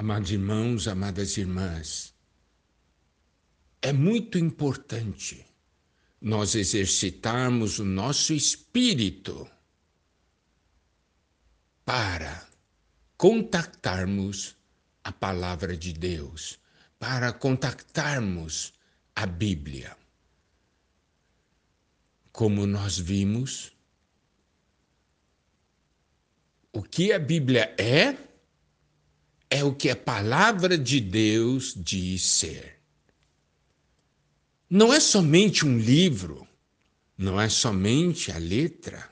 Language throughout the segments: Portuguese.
Amados irmãos, amadas irmãs, é muito importante nós exercitarmos o nosso espírito para contactarmos a palavra de Deus, para contactarmos a Bíblia. Como nós vimos, o que a Bíblia é, é o que a palavra de Deus diz ser não é somente um livro, não é somente a letra,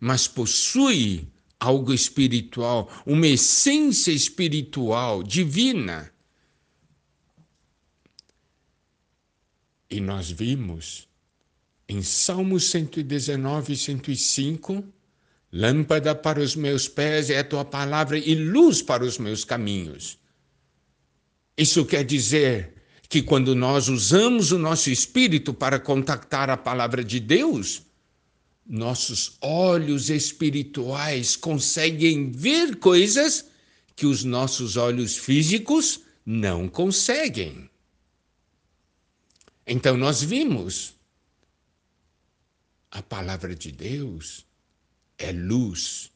mas possui algo espiritual, uma essência espiritual, divina. E nós vimos em Salmos 119 e 105, lâmpada para os meus pés é a tua palavra e luz para os meus caminhos. Isso quer dizer que quando nós usamos o nosso espírito para contactar a palavra de Deus, nossos olhos espirituais conseguem ver coisas que os nossos olhos físicos não conseguem. Então nós vimos a palavra de Deus é luz,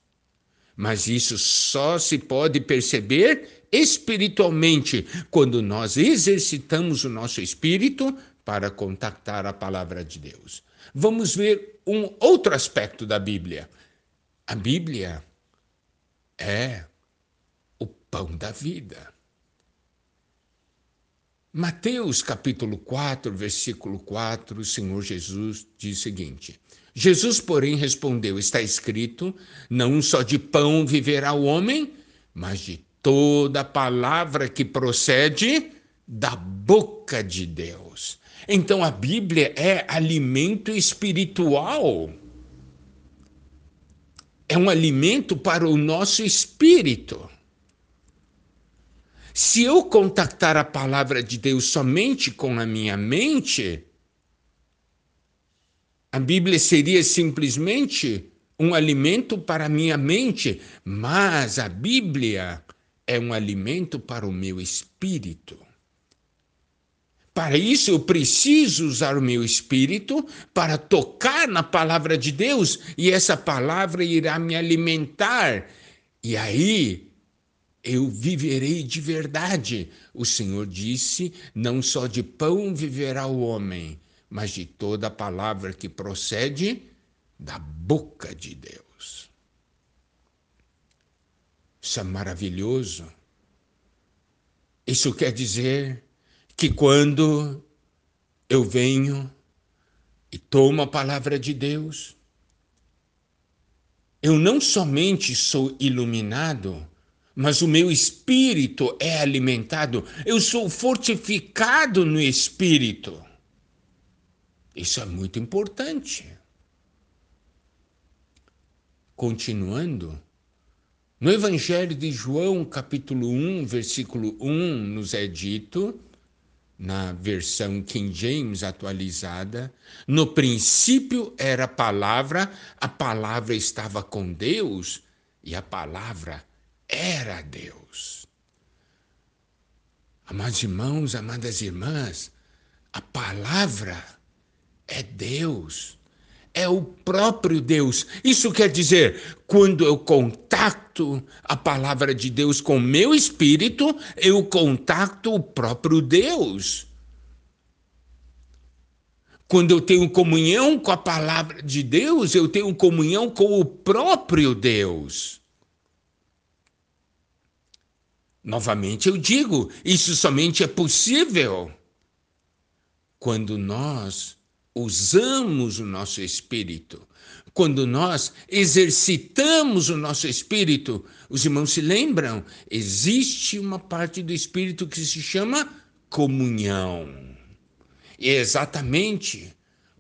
mas isso só se pode perceber espiritualmente quando nós exercitamos o nosso espírito para contactar a palavra de Deus. Vamos ver um outro aspecto da Bíblia. A Bíblia é o pão da vida. Mateus capítulo 4, versículo 4, o Senhor Jesus diz o seguinte: Jesus, porém, respondeu: Está escrito, não só de pão viverá o homem, mas de toda palavra que procede da boca de Deus. Então a Bíblia é alimento espiritual. É um alimento para o nosso espírito. Se eu contactar a palavra de Deus somente com a minha mente, a Bíblia seria simplesmente um alimento para minha mente, mas a Bíblia é um alimento para o meu espírito. Para isso eu preciso usar o meu espírito para tocar na palavra de Deus e essa palavra irá me alimentar. E aí eu viverei de verdade. O Senhor disse: não só de pão viverá o homem, mas de toda palavra que procede da boca de Deus. Isso é maravilhoso. Isso quer dizer que quando eu venho e tomo a palavra de Deus, eu não somente sou iluminado, mas o meu espírito é alimentado, eu sou fortificado no espírito. Isso é muito importante. Continuando, no Evangelho de João, capítulo 1, versículo 1, nos é dito, na versão King James atualizada, no princípio era a palavra, a palavra estava com Deus e a palavra era Deus. Amados irmãos, amadas irmãs, a palavra é Deus é o próprio Deus. Isso quer dizer, quando eu contacto a palavra de Deus com meu espírito, eu contacto o próprio Deus. Quando eu tenho comunhão com a palavra de Deus, eu tenho comunhão com o próprio Deus. Novamente eu digo, isso somente é possível quando nós usamos o nosso espírito, quando nós exercitamos o nosso espírito, os irmãos se lembram? Existe uma parte do espírito que se chama comunhão. E é exatamente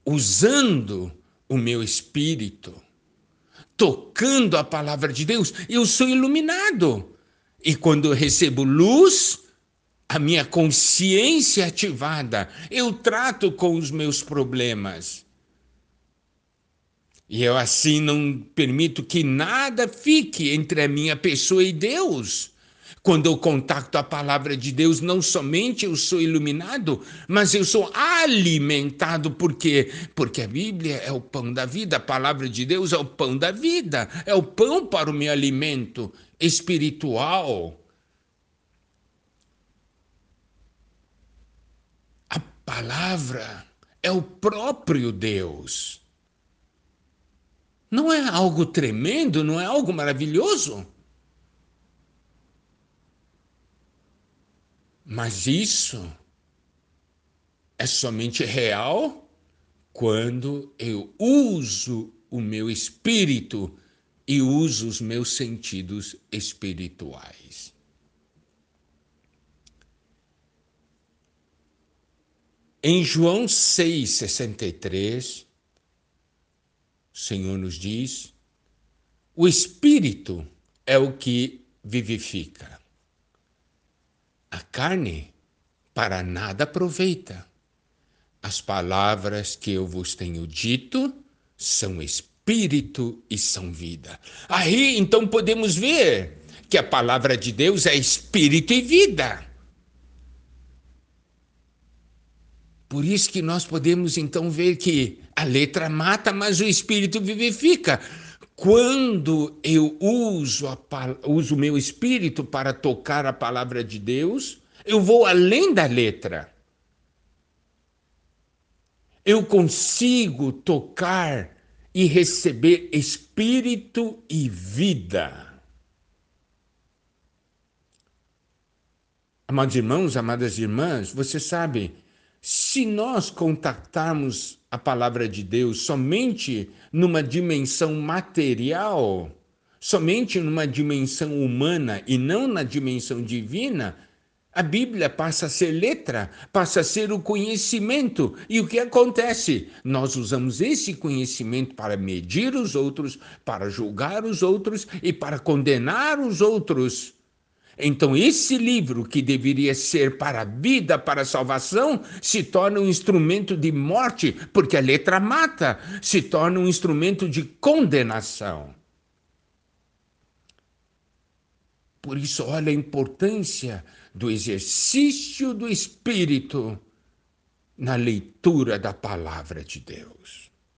usando o meu espírito, tocando a palavra de Deus, eu sou iluminado. E quando eu recebo luz, a minha consciência ativada, eu trato com os meus problemas. E eu assim não permito que nada fique entre a minha pessoa e Deus. Quando eu contacto a palavra de Deus, não somente eu sou iluminado, mas eu sou alimentado. Por quê? Porque a Bíblia é o pão da vida, a palavra de Deus é o pão da vida, é o pão para o meu alimento espiritual. A palavra é o próprio Deus. Não é algo tremendo, não é algo maravilhoso? Mas isso é somente real quando eu uso o meu espírito e uso os meus sentidos espirituais. Em João 6,63, o Senhor nos diz: o espírito é o que vivifica a carne para nada aproveita. As palavras que eu vos tenho dito são espírito e são vida. Aí então podemos ver que a palavra de Deus é espírito e vida. Por isso que nós podemos então ver que a letra mata, mas o espírito vivifica. Quando eu uso o meu espírito para tocar a palavra de Deus, eu vou além da letra. Eu consigo tocar e receber espírito e vida. Amados irmãos, amadas irmãs, você sabe, se nós contactarmos a palavra de Deus somente numa dimensão material, somente numa dimensão humana e não na dimensão divina, a Bíblia passa a ser letra, passa a ser o conhecimento. E o que acontece? Nós usamos esse conhecimento para medir os outros, para julgar os outros e para condenar os outros. Então, esse livro, que deveria ser para a vida, para a salvação, se torna um instrumento de morte, porque a letra mata, se torna um instrumento de condenação. Por isso, olha a importância do exercício do Espírito na leitura da palavra de Deus.